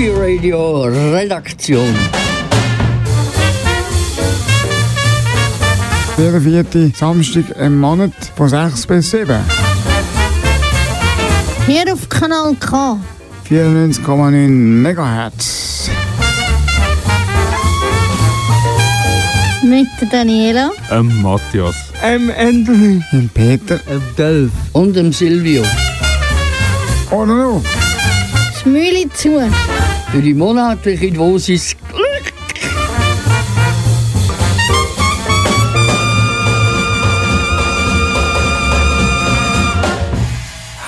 Happy Radio Redaktion. Jeder vierte Samstag im Monat von 6 bis 7. Hier auf Kanal K. 94,9 MHz. Mit der Daniela. Ähm, Matthias. Ähm, Anthony. Dem Peter. Ähm, Delf. Und dem Silvio. Oder noch? Das Mühle zu. Für die monatliche Dosis Glück.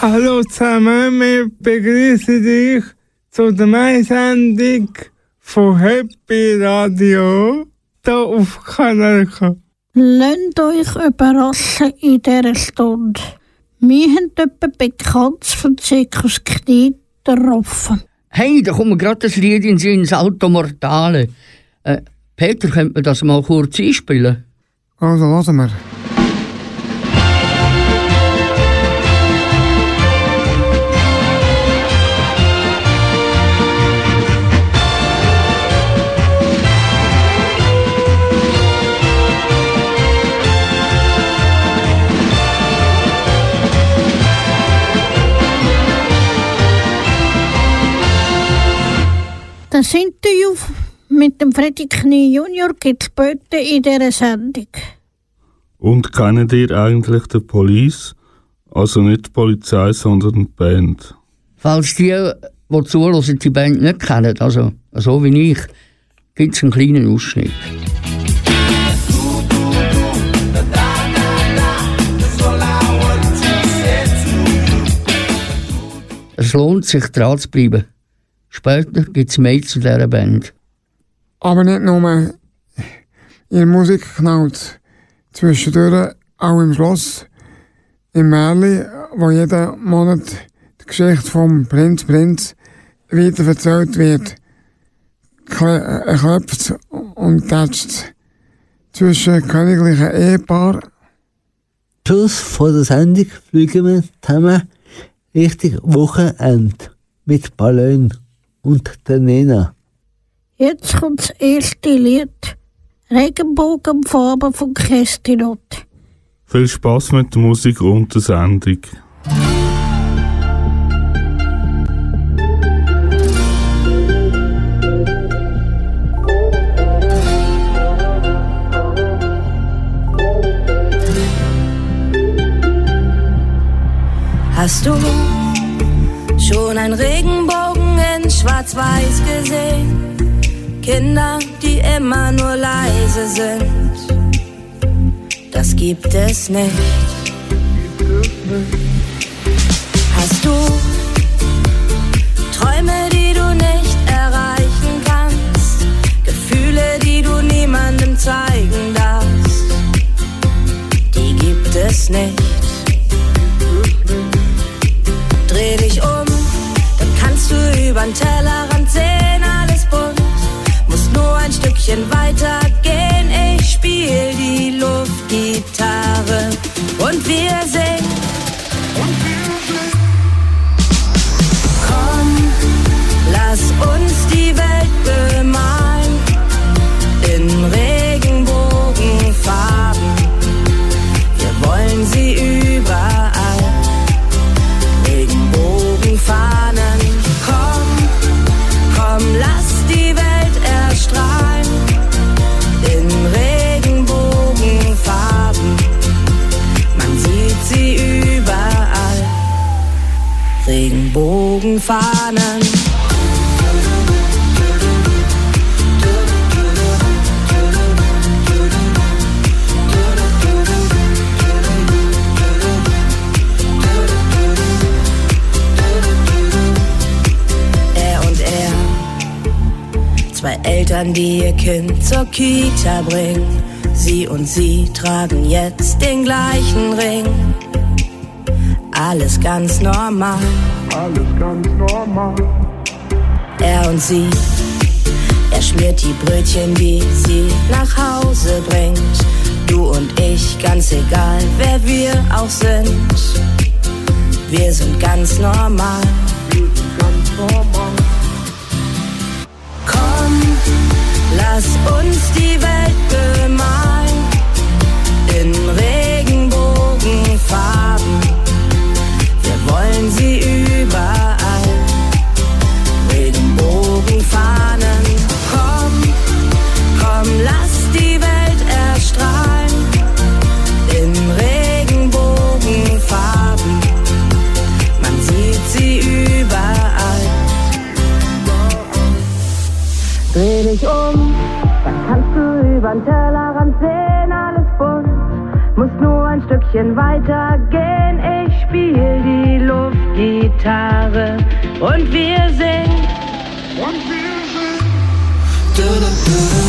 Hallo zusammen, wir begrüßen dich zu der Mai-Sendung von Happy Radio hier auf Kanal K. Lasst euch überraschen in dieser Stunde. Wir haben jemanden bekannt von Zirkus Knie getroffen. Hey, da kommt mir gerade das Lied in Sinn, Salto Mortale. Äh, Peter, könnte man das mal kurz einspielen? Also, lassen wir. Das Interview mit dem Freddy Knie Junior gibt später in dieser Sendung. Und kennt ihr eigentlich die Police? Also nicht die Polizei, sondern die Band. Falls die, die zuhören, die Band nicht kennen, also so wie ich, gibt es einen kleinen Ausschnitt. Es lohnt sich, dran zu bleiben. Später gibt es mehr zu dieser Band. Aber nicht nur ihre Musik knallt zwischendurch auch im Schloss, im Märli, wo jeden Monat die Geschichte vom Prinz Prinz weiter erzählt wird, klopft und tätscht zwischen königlichen Ehepaar. Schluss vor der Sendung fliegen wir zusammen Richtung Wochenende mit Ballon und der Nena. Jetzt kommt das erste Lied. Regenbogenfarben von Kestinot. Viel Spaß mit der Musik und der Sendung. Hast du schon ein Regenbogen Schwarz-Weiß gesehen? Kinder, die immer nur leise sind. Das gibt es nicht. Hast du Träume, die du nicht erreichen kannst? Gefühle, die du niemandem zeigen darfst? Die gibt es nicht. Übern Tellerrand sehen, alles bunt. Musst nur ein Stückchen weiter gehen, ich spiel die Luftgitarre und wir singen. Eltern, die ihr Kind zur Kita bringen. Sie und sie tragen jetzt den gleichen Ring. Alles ganz normal. Alles ganz normal. Er und sie, er schmiert die Brötchen, die sie nach Hause bringt. Du und ich, ganz egal, wer wir auch sind. Wir sind ganz normal. Ganz normal. Lass uns die Welt bemalen in Regenbogenfarben. Wir wollen sie Stückchen weiter gehen. Ich spiel die Luftgitarre und wir singen. Regenbogenfarben,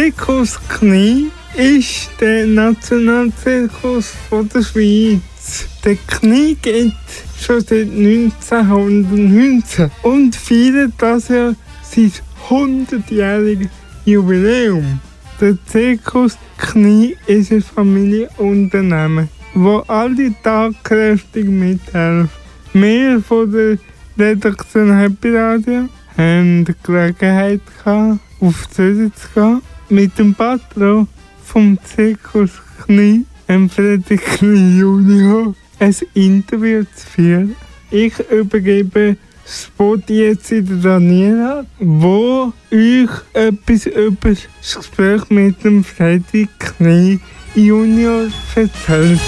Der Zirkus Knie ist der Nationalzirkus der Schweiz. Der Knie geht schon seit 1919 und feiert das Jahr sein 100-jähriges Jubiläum. Der Zirkus Knie ist ein Familienunternehmen, wo alle tagkräftig mithelfen. Wir von der Redaktion Happy Radio haben die Gelegenheit gehabt, auf Zürich zu gehen, mit dem Patron vom Zirkus Knie, dem Friedrich Knie Junior, ein Interview zu führen. Ich übergebe das Wort jetzt in der Daniela, wo euch etwas über das Gespräch mit dem Friedrich Knie Junior erzählt.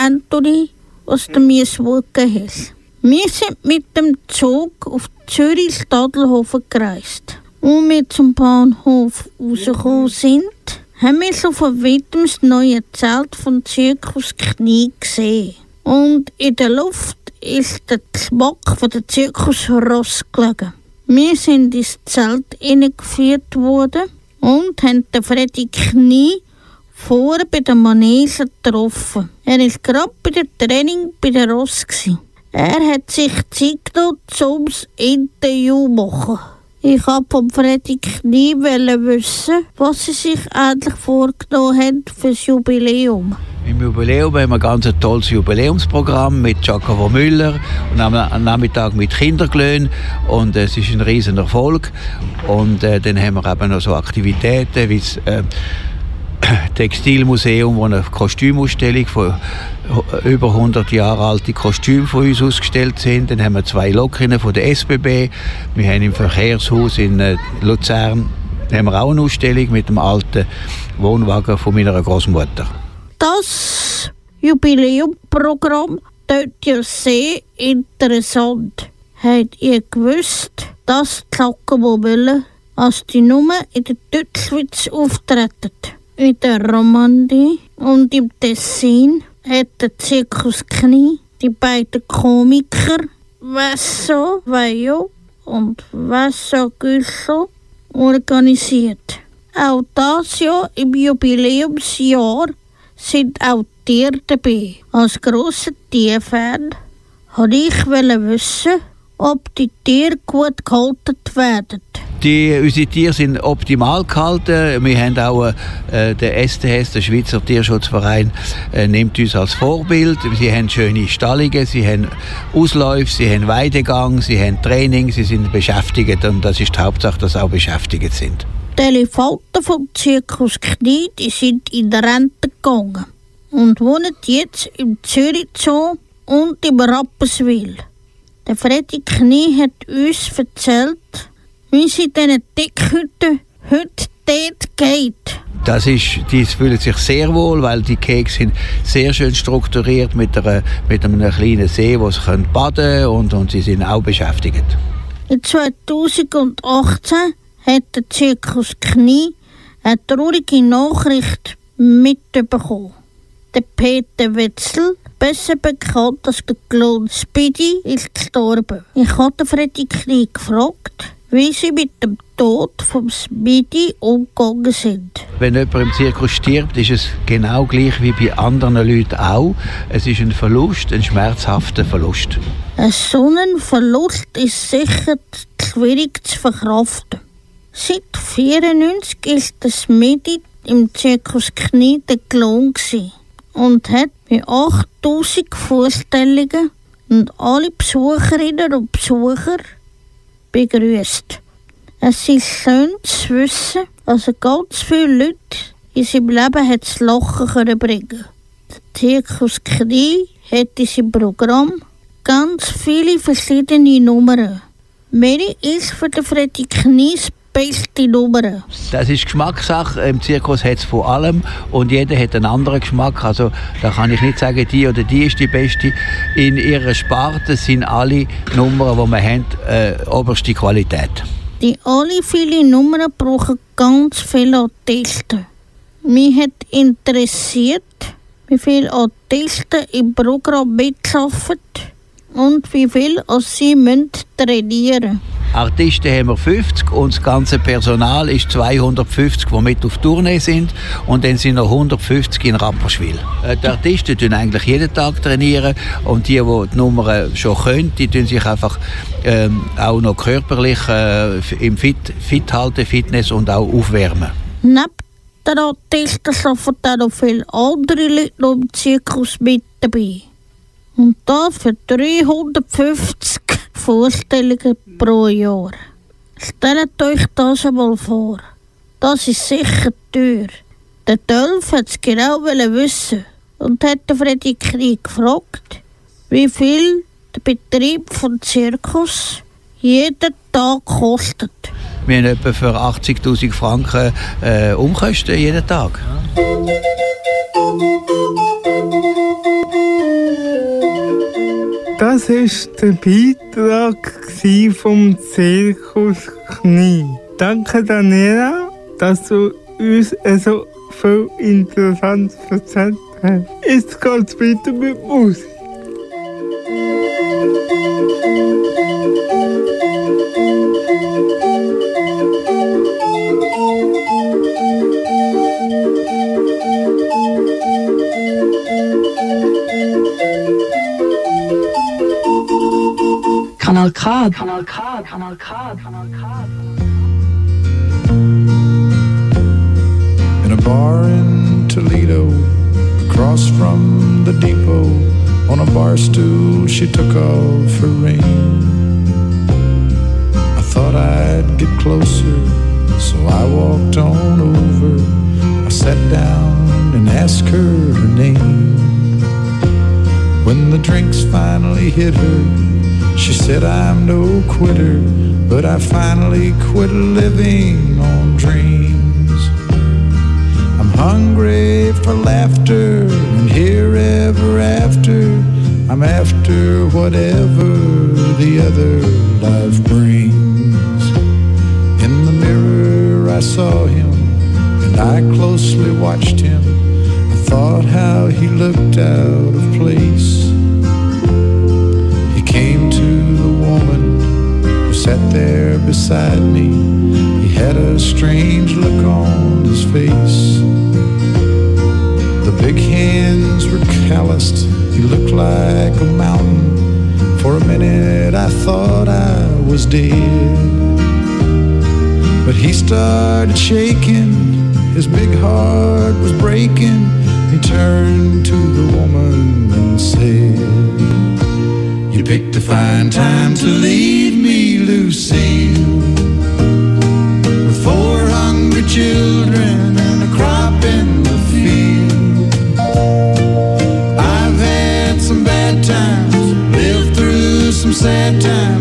Anthony, das Wort gegeben hast. Wir sind mit dem Zug auf Zürich Stadelhofen gereist. Als wir zum Bahnhof rausgekommen sind, haben wir so von weitem das neue Zelt vom Zirkus Knie gesehen. Und in der Luft ist der Geschmack von der Zirkusross gelegen. Wir sind ins Zelt hineingeführt worden und haben den Freddy Knie vorne bei der Manege getroffen. Er war gerade bei der Training bei der Ross. Er hat sich Zeit genommen, um das Interview zu machen. Ich wollte vom Freddy Knie wissen, was sie sich endlich vorgenommen haben für das Jubiläum. Im Jubiläum haben wir ein ganz tolles Jubiläumsprogramm mit Jacobo Müller und am Nachmittag mit Kinderglöhn und äh, es ist ein riesen Erfolg und äh, dann haben wir eben noch so Aktivitäten wie das äh, Textilmuseum, wo eine Kostümausstellung von über 100 Jahre alte Kostüme von uns ausgestellt sind. Dann haben wir zwei Lokinnen von der SBB. Wir haben im Verkehrshaus in äh, Luzern haben wir auch eine Ausstellung mit dem alten Wohnwagen von meiner Großmutter. Das Jubiläumprogramm tut ja sehr interessant. Habt ihr gewusst, dass die Glockenmobile als die Nummer in der Deutschschweiz auftreten? In der Romandie und im Tessin hat der Zirkus Knie die beiden Komiker Vasso Vajo und Vasso Güssel organisiert. Auch das Jahr im Jubiläumsjahr sind auch Tiere dabei. Als grosser Tierfan wollte ich wissen, ob die Tiere gut gehalten werden. Die, unsere Tiere sind optimal gehalten. Wir haben auch äh, der STS, der Schweizer Tierschutzverein, äh, nimmt uns als Vorbild. Sie haben schöne Stallungen, sie haben Ausläufe, sie haben Weidegang, sie haben Training, sie sind beschäftigt und das ist die Hauptsache, dass sie auch beschäftigt sind. Die Elefanten vom Zirkus Knie die sind in die Rente gegangen und wohnen jetzt im Zürich Zoo und im Rapperswil. Der Freddy Knie hat uns erzählt, wie sie diesen Dickhütten heute dort geht. Das ist, die fühlen sich sehr wohl, weil die Kekse sind sehr schön strukturiert mit, einer, mit einem kleinen See, wo sie können baden und, und sie sind auch beschäftigt. In 2018 hat der Zirkus Knie eine traurige Nachricht mitbekommen. Der Peter Wetzel, besser bekannt als der Clown Speedy, ist gestorben. Ich hatte Freddy Knie gefragt, wie sie mit dem Tod vom Speedy umgegangen sind. Wenn jemand im Zirkus stirbt, ist es genau gleich wie bei anderen Leuten auch. Es ist ein Verlust, ein schmerzhafter Verlust. Ein so ein Verlust ist sicher schwierig zu verkraften. Seit 1994 ist das Medi im Zirkus Knie der Clown gewesen und hat mit 8000 Vorstellungen und alle Besucherinnen und Besucher begrüßt. Es ist schön zu wissen, dass er ganz viele Leute in seinem Leben hat zu lachen können bringen. Der Zirkus Knie hat in seinem Programm ganz viele verschiedene Nummern. Welche ist für den Freddy Knie das beste Nummer? Das ist Geschmackssache. Im Zirkus hat es von allem und jeder hat einen anderen Geschmack. Also da kann ich nicht sagen, die oder die ist die beste. In ihrer Sparte sind alle Nummern, die wir haben, äh, oberste Qualität. Die alle viele Nummern brauchen ganz viele Artisten. Mich hat interessiert, wie viele Artisten im Programm mitarbeiten und wie viel sie müssen trainieren Artisten haben wir 50 und das ganze Personal ist 250, die mit auf Tournee sind. Und dann sind noch 150 in Rapperswil. Äh, Die Artisten trainieren eigentlich jeden Tag trainieren und die, die die Nummern schon können, die tun sich einfach ähm, auch noch körperlich äh, im Fit, Fit halten, Fitness und auch aufwärmen. Neben den Artisten arbeiten auch noch viele andere Leute im Zirkus mit dabei. Und das für 350 Vorstellungen pro Jahr. Stellt euch das einmal vor. Das ist sicher teuer. Der Dolph hat es genau wissen und hat den Freddy Krieg gefragt, wie viel der Betrieb von Zirkus jeden Tag kostet. Wir haben etwa für 80'000 Franken äh, Umkosten jeden Tag. Das ist der Beitrag vom Zirkus Knie. Danke Daniela, dass du uns so viel Interessantes erzählt hast. Jetzt geht's weiter mit Musik. Kanal K, Kanal K, Kanal K, Kanal K. in a bar in Toledo, across from the depot. On a bar stool, she took off her ring. I thought I'd get closer, so I walked on over. I sat down and asked her her name. When the drinks finally hit her, she said, I'm no quitter, but I finally quit living on dreams. I'm hungry for laughter and here ever after. I'm after whatever the other life brings. In the mirror, I saw him and I closely watched him. I thought how he looked out of place. Beside me. He had a strange look on his face. The big hands were calloused. He looked like a mountain. For a minute, I thought I was dead. But he started shaking. His big heart was breaking. He turned to the woman and said, You picked a fine time to leave sad time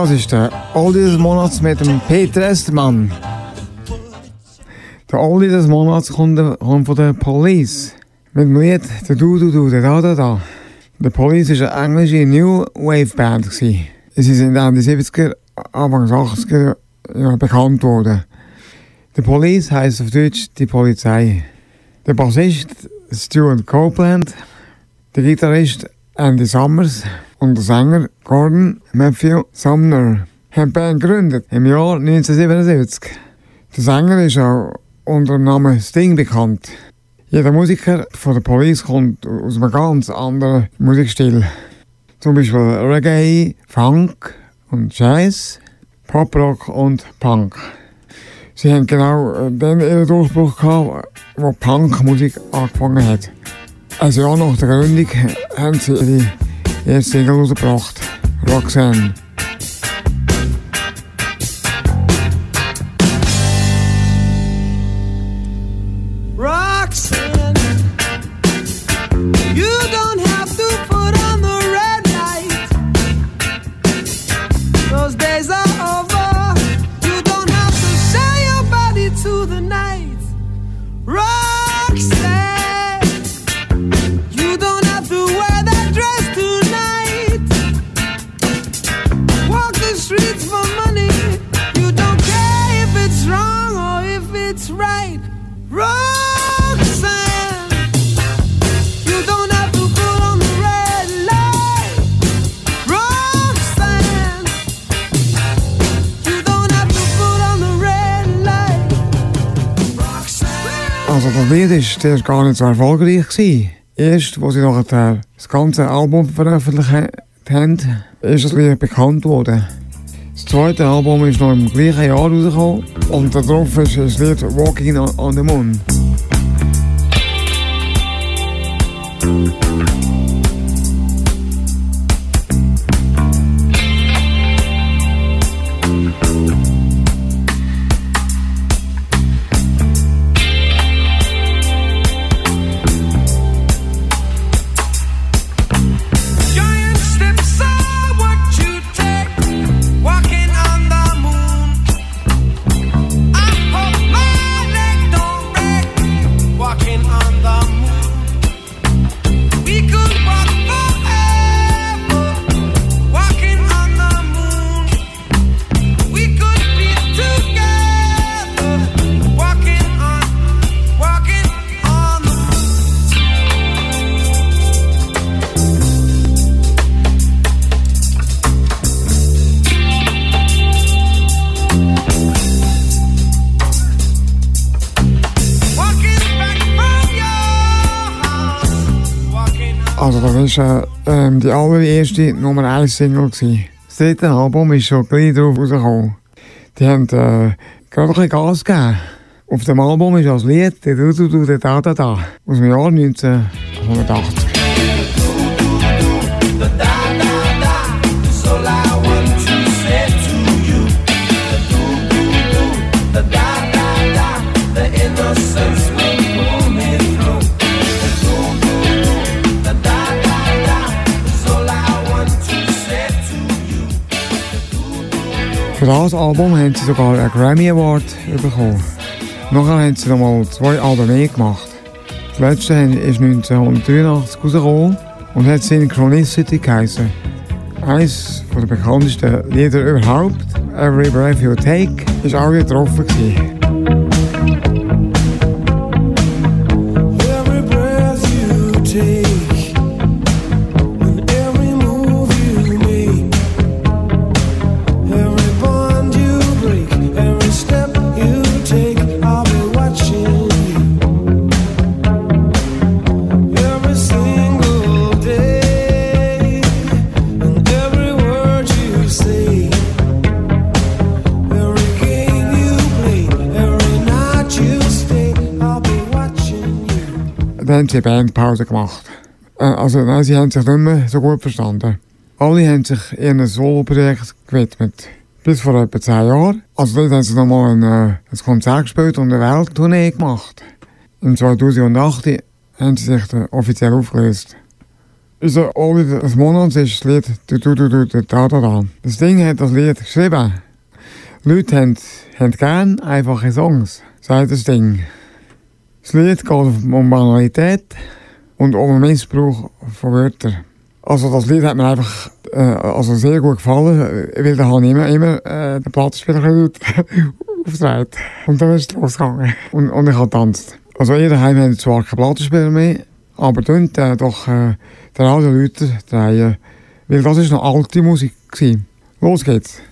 Das ist der Oldie des Monats mit dem Peter Estermann. Der Oldie des Monats kommt, von der Police. Mit dem Lied der Du Du Du, der Da Da Da. Der Police war eine englische New Wave Band. Sie sind in den 70er, Anfang 80er ja, bekannt worden. Der Police heisst auf Deutsch die Polizei. Der Bassist Stuart Copeland, der Gitarrist Andy Summers und der Sänger Gordon Matthew Sumner haben die Band gegründet im Jahr 1977. Der Sänger ist auch unter dem Namen Sting bekannt. Jeder Musiker von der Police kommt aus einem ganz anderen Musikstil. Zum Beispiel Reggae, Funk und Jazz, Poprock und Punk. Sie haben genau äh, dann ihren Durchbruch gehabt, wo Punkmusik angefangen hat. Ein Jahr nach der Gründung haben sie ihre erste rausgebracht. Roxanne, Also das Lied ist, der ist gar nicht so erfolgreich gewesen. Erst, wo sie noch das ganze Album veröffentlicht haben, ist das Lied bekannt worden. Das zweite Album ist noch im gleichen Jahr rausgekommen und darauf ist das Lied Walking on, on the Moon. Äh, ähm, die allererste Nummer 1 Single. Das dritte Album ist schon gleich drauf rausgekommen. Die haben äh, gerade ein bisschen Gas gegeben. Auf dem Album ist als Lied «Der Du Du Du Da Da Da» aus dem Jahr 1980. Für das Album haben sie sogar einen Grammy Award bekommen. Nachher haben sie zwei mehr gemacht. Das letzte ist 1983 rausgekommen und hat Synchronicity geheißen. Eines der bekanntesten Lieder überhaupt, Every Breath You Take, ist auch getroffen. Haben sie Bandpause gemacht. Äh, Also nein, sie haben sich nicht mehr so gut verstanden. Alle haben sich ihrem Solo-Projekt gewidmet. Bis vor etwa zehn Jahren. Also dort haben sie nochmal ein, äh, ein Konzert gespielt und eine Welttournee gemacht. Im 2008 haben sie sich offiziell aufgelöst. Unser Oli des Monats ist das Lied «Du du du du du da da da». Das Ding hat das Lied geschrieben. Leute haben, haben gern einfache Songs, sagt das Ding. Das Lied geht um Banalität und um den Missbrauch von Wörtern. Also das Lied hat mir einfach äh, sehr gut gefallen, weil da habe ich immer, immer äh, den Plattenspieler aufgedreht. Und dann ist es losgegangen. Und, und ich habe getanzt. Also ihr daheim habt zwar keinen Plattenspieler mehr, aber dort doch äh, den Radioleute drehen, weil das ist noch alte Musik gewesen. Los geht's.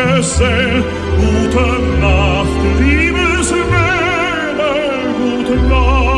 Gesell, gute Nacht, liebes Mädel, gute Nacht.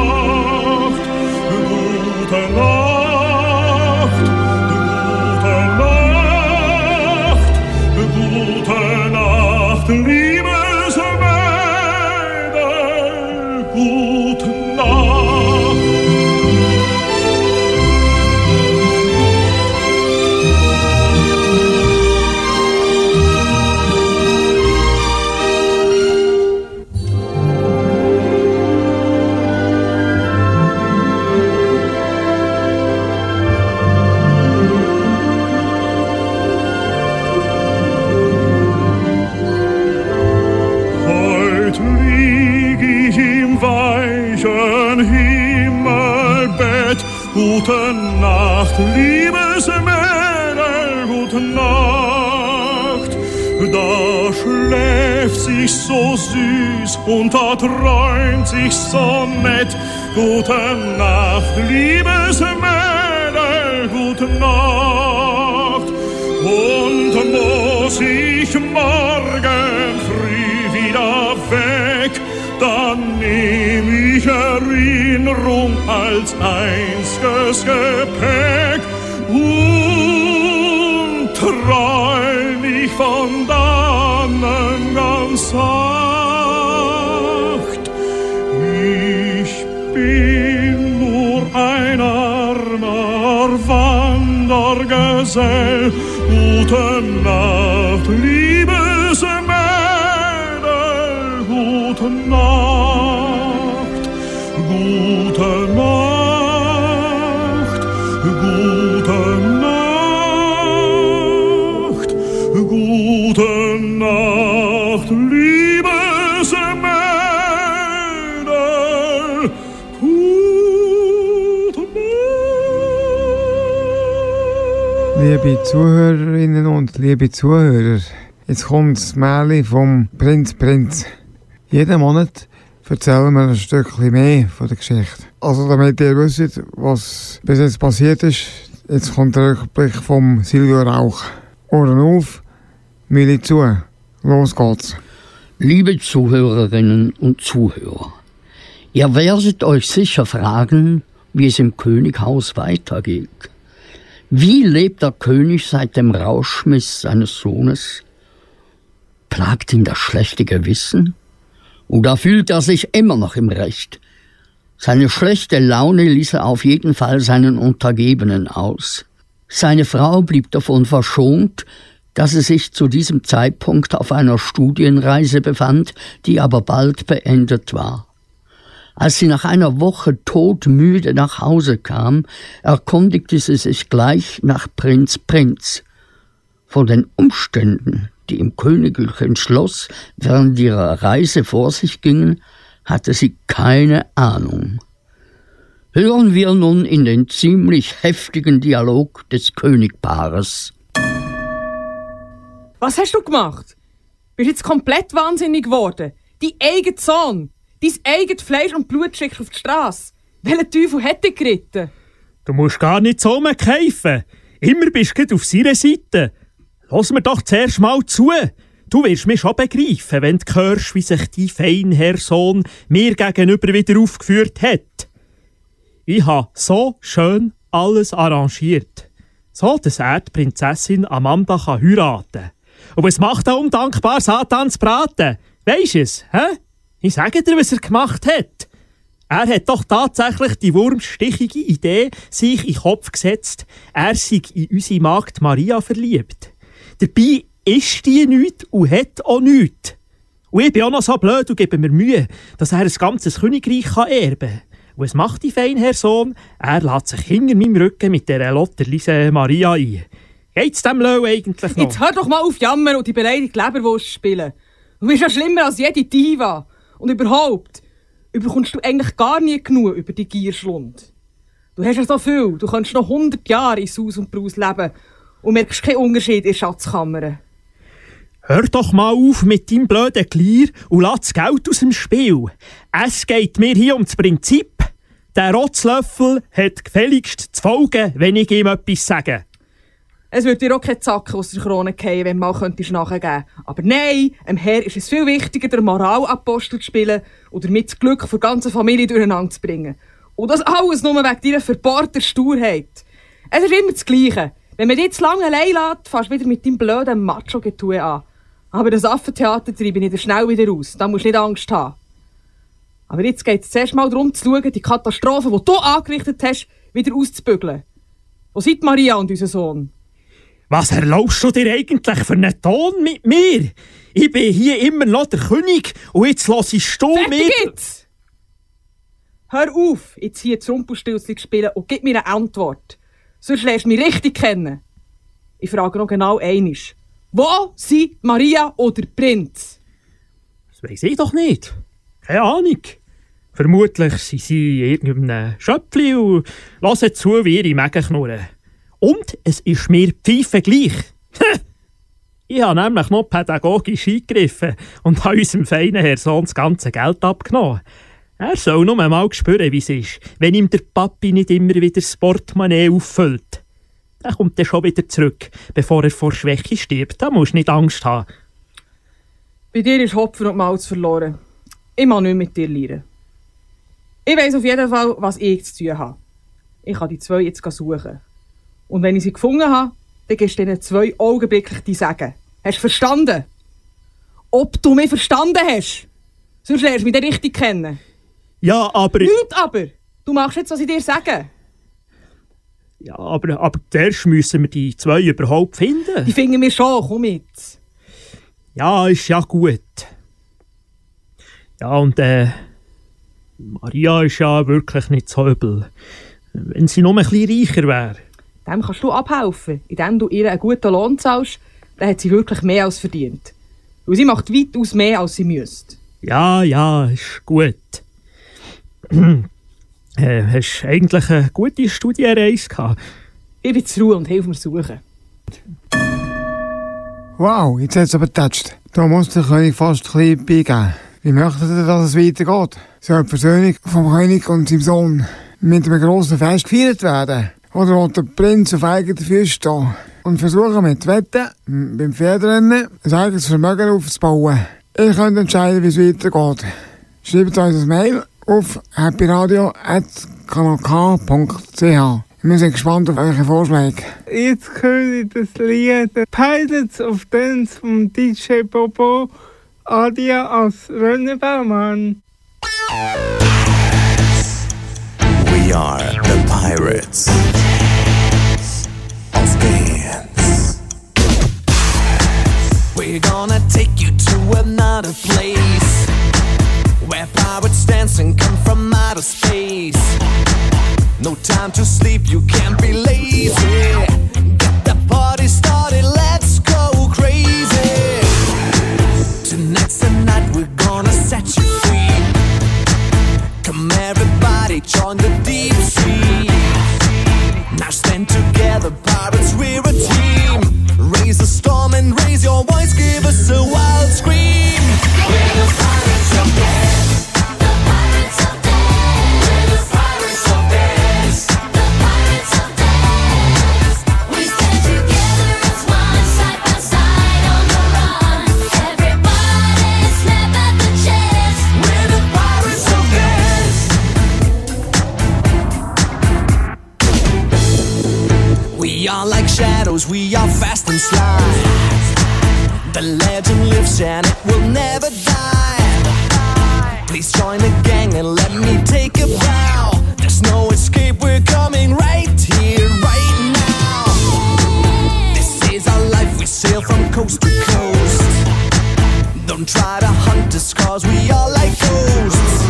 Und da träumt sich so nett. Gute Nacht, liebes Mädel, gute Nacht. Und muss ich morgen früh wieder weg, dann nehm ich Erinnerung als einziges Gepäck und träum ich von dannen ganz sacht. mademoiselle Liebe Zuhörerinnen und liebe Zuhörer, jetzt kommt das Märchen vom Prinz Prinz. Jeden Monat erzählen wir ein Stückchen mehr von der Geschichte. Also damit ihr wisst, was bis jetzt passiert ist, jetzt kommt der Rückblick vom Silvio Rauch. Ohren auf, Mühle zu. Los geht's. Liebe Zuhörerinnen und Zuhörer, ihr werdet euch sicher fragen, wie es im Könighaus weitergeht. Wie lebt der König seit dem Rauschmiss seines Sohnes? Plagt ihn das schlechte Gewissen? Oder fühlt er sich immer noch im Recht? Seine schlechte Laune ließ er auf jeden Fall seinen Untergebenen aus. Seine Frau blieb davon verschont, dass sie sich zu diesem Zeitpunkt auf einer Studienreise befand, die aber bald beendet war. Als sie nach einer Woche todmüde nach Hause kam, erkundigte sie sich gleich nach Prinz Prinz. Von den Umständen, die im königlichen Schloss während ihrer Reise vor sich gingen, hatte sie keine Ahnung. Hören wir nun in den ziemlich heftigen Dialog des Königpaares. Was hast du gemacht? Bist jetzt komplett wahnsinnig geworden? Dein eigener Sohn, dein eigenes Fleisch und Blut schickt auf die Straße. Welcher Teufel hat dich geritten? Du musst gar nicht so umkeifen. Immer bist du auf seiner Seite. Lass mir doch zuerst mal zu. Du wirst mich schon begreifen, wenn du hörst, wie sich dein Feinherr Sohn mir gegenüber wieder aufgeführt hat. Ich habe so schön alles arrangiert. So, dass er die Prinzessin Amanda kann heiraten. Und was macht der undankbar Satans Braten? Weisst es, hä? Ich sage dir, was er gemacht hat. Er hat doch tatsächlich die wurmstichige Idee sich in den Kopf gesetzt, er sei in unsere Magd Maria verliebt. Dabei ist die nichts und hat auch nichts. Und ich bin auch noch so blöd und gebe mir Mühe, dass er ein ganzes Königreich kann erben kann. Und was macht die Feinherr Sohn? Er lässt sich hinter meinem Rücken mit dieser Lotterlise Maria ein. Geht's dem Löw eigentlich noch? Jetzt hör doch mal auf Jammern und die beleidigte Leberwurst spielen. Du bist ja schlimmer als jede Diva. Und überhaupt, überkommst du eigentlich gar nie genug über die Gierschlund. Du hast ja so viel, du kannst noch 100 Jahre in Saus und Braus leben und merkst keinen Unterschied in der Schatzkammer. Hör doch mal auf mit deinem blöden Glier und lass das Geld aus dem Spiel. Es geht mir hier um das Prinzip. Der Rotzlöffel hat gefälligst zu folgen, wenn ich ihm etwas sage. Es würde dir auch keine Zacke aus der Krone fallen, wenn du mal könntest nachgeben Aber nein, dem Herr ist es viel wichtiger, der Moralapostel zu spielen und damit das Glück der ganzen Familie durcheinander zu bringen. Und das alles nur wegen deiner verbohrten Sturheit. Es ist immer das Gleiche. Wenn man dich zu lange allein lässt, fährst du wieder mit deinem blöden Macho-Getue an. Aber das Affentheater treibe ich dir schnell wieder raus. Da musst du nicht Angst haben. Aber jetzt geht es zuerst mal darum zu schauen, die Katastrophe, die du angerichtet hast, wieder auszubügeln. Wo sind Maria und unser Sohn? Was erlaubst du dir eigentlich für einen Ton mit mir? Ich bin hier immer noch der König und jetzt lass ich du mit. jetzt! Hör auf, jetzt hier das Rumpelstilzchen zu spielen und gib mir eine Antwort. Sonst lernst du mich richtig kennen. Ich frage noch genau einisch. Wo sind Maria oder Prinz? Das weiss ich doch nicht. Keine Ahnung. Vermutlich sind sie in irgendeinem Schöpfli und hören zu, wie ihre Mägen knurren. Und es ist mir Pfeife gleich. ich habe nämlich noch pädagogisch eingegriffen und habe unserem feinen Herrn Sohn das ganze Geld abgenommen. Er soll nur mal spüren, wie es ist, wenn ihm der Papi nicht immer wieder das Portemonnaie auffüllt. Er kommt dann schon wieder zurück, bevor er vor Schwäche stirbt. Da musst du nicht Angst haben. Bei dir ist Hopfen und Malz verloren. Ich mag nicht mit dir lernen. Ich weiss auf jeden Fall, was ich zu tun habe. Ich kann die zwei jetzt suchen. Und wenn ich sie gefunden habe, dann gibst du diesen zwei augenblicklich die Sagen. Hast du verstanden? Ob du mich verstanden hast? Sonst lernst du mich dann richtig kennen. Ja, aber... Nicht aber! Du machst jetzt, was ich dir sage. Ja, aber, aber zuerst müssen wir die zwei überhaupt finden. Die finden wir schon, komm mit. Ja, ist ja gut. Ja, und äh, Maria ist ja wirklich nicht so übel. Wenn sie noch ein bisschen reicher wäre. Dem kannst du abhelfen, indem du ihr einen guten Lohn zahlst. Dann hat sie wirklich mehr als verdient. Und sie macht weitaus mehr, als sie müsste. Ja, ja, ist gut. äh, hast du eigentlich eine gute Studienreise gehabt? Ich bin zur Ruhe und hilf mir suchen. Wow, jetzt hat es aber getatscht. Da muss der König fast ein bisschen beigeben. Wie möchtet ihr, dass es weitergeht? Soll die Versöhnung vom König und seinem Sohn mit einem grossen Fest gefeiert werden? Oder will der Prinz auf eigenen Füßen stehen und versuchen mit Wetten beim Pferderennen ein eigenes Vermögen aufzubauen? Ihr könnt entscheiden, wie es weitergeht. Schreibt uns ein Mail auf happyradio.kanalk.ch Wir sind gespannt auf eure Vorschläge. Jetzt höre ich das Lied Pirates of Dance vom DJ Bobo Adia aus Rönnebaumann. We are pirates dance. We're gonna take you to another place where pirates dance and come from outer space. No time to sleep, you can't be lazy. Get the party started, let's go crazy. Tonight's the night we're gonna set you free. Come everybody, join the deep sea. A wild scream. We're the pirates of. The pirates of. We're the pirates of. The pirates of. We stand together as one, side by side on the run. Everybody at the. We're the pirates of. We are like shadows, we are fast and sly. The legend lives and it will never die. Please join the gang and let me take a bow. There's no escape, we're coming right here, right now. This is our life, we sail from coast to coast. Don't try to hunt us, cause we are like ghosts.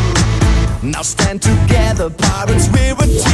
Now stand together, pirates, we're a team.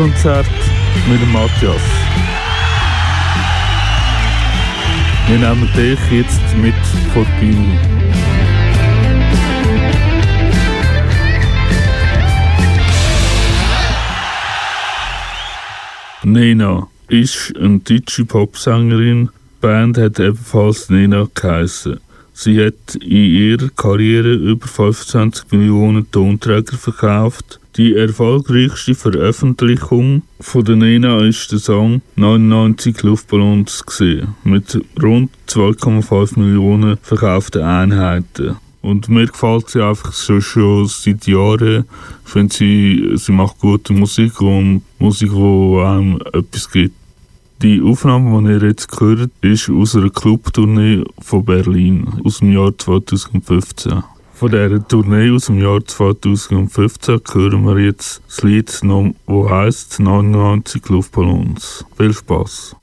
Live-Konzert mit dem Matthias. Wir nehmen dich jetzt mit vor die Bühne. Nena ist eine deutsche Popsängerin. Die Band hat ebenfalls Nena geheißen. Sie hat in ihrer Karriere über 25 Millionen Tonträger verkauft. Die erfolgreichste Veröffentlichung von der Nena ist der Song 99 Luftballons gewesen, mit rund 2,5 Millionen verkauften Einheiten. Und mir gefällt sie einfach schon, schon seit Jahren. Ich finde, sie, sie macht gute Musik und Musik, die einem etwas gibt. Die Aufnahme, die ihr jetzt gehört, ist aus einer Clubtournee von Berlin aus dem Jahr 2015. Von dieser Tournee aus dem Jahr 2015 hören wir jetzt das Lied, das heisst 99 Luftballons. Viel Spaß!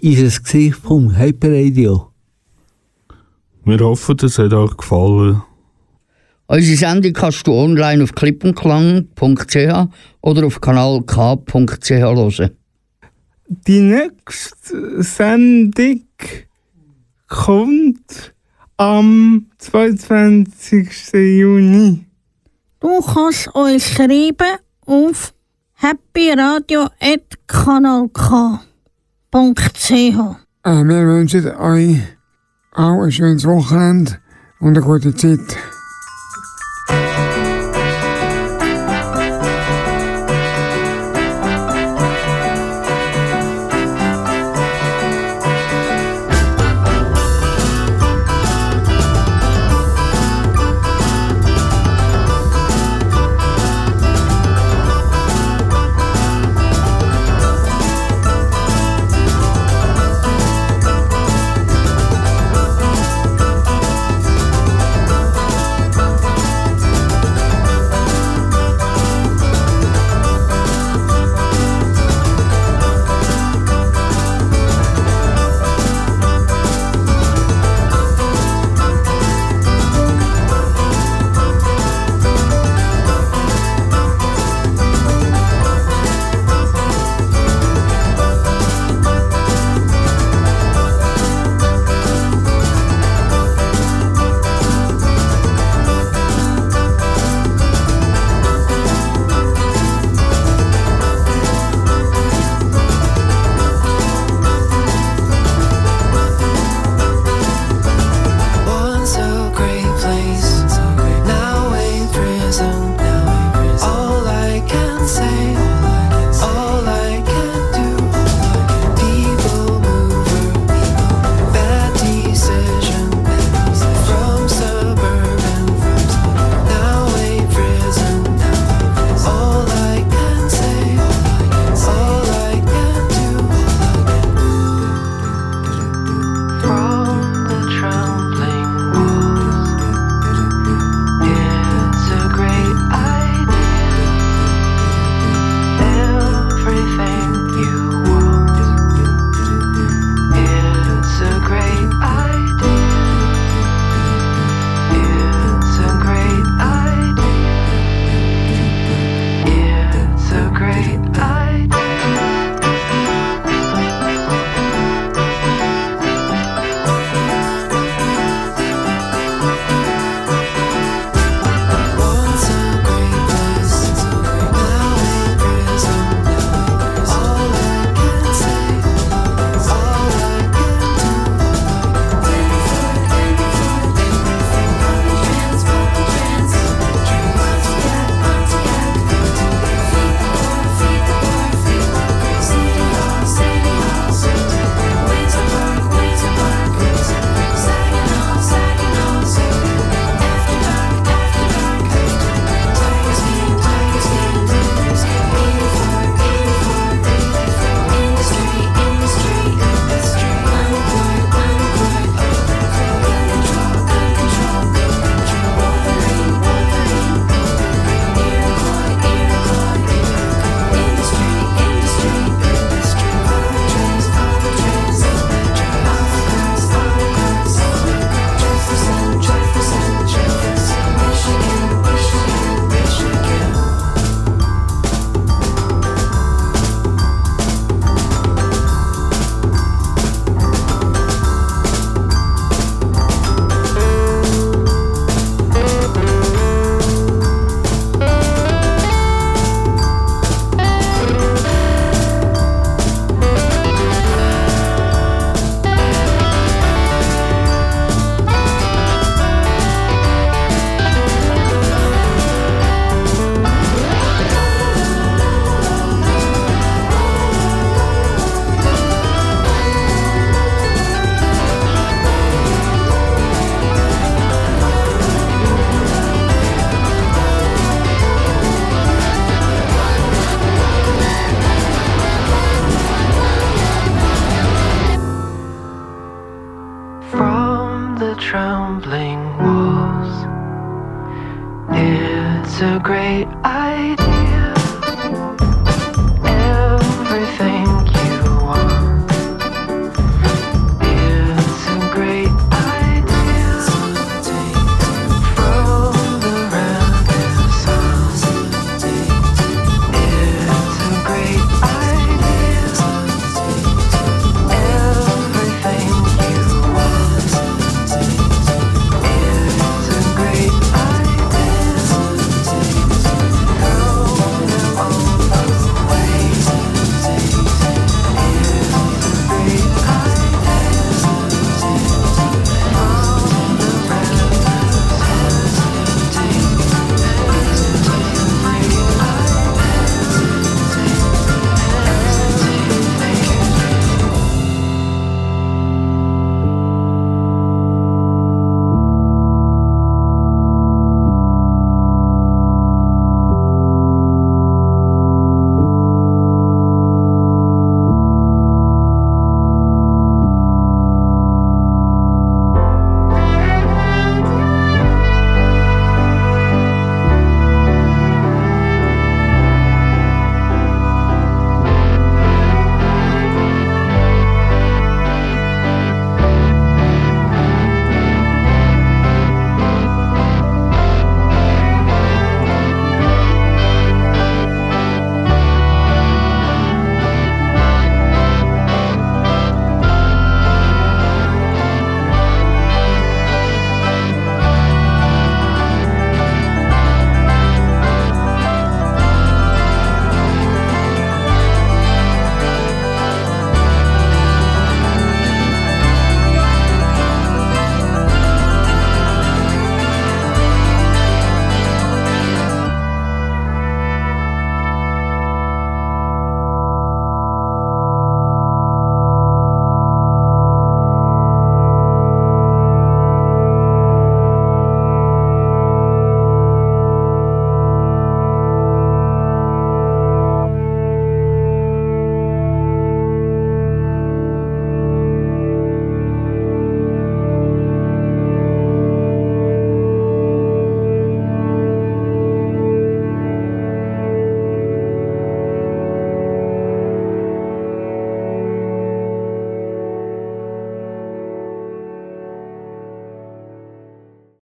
Ist es gewesen vom Hyperradio. Wir hoffen, es hat euch gefallen. Unsere Sendung kannst du online auf klippenklang.ch oder auf kanal k.ch hören. Die nächste Sendung kommt am 22. Juni. Du kannst uns schreiben auf happyradio.kanalk.ch. Äh, wir wünschen euch auch ein schönes Wochenende und eine gute Zeit.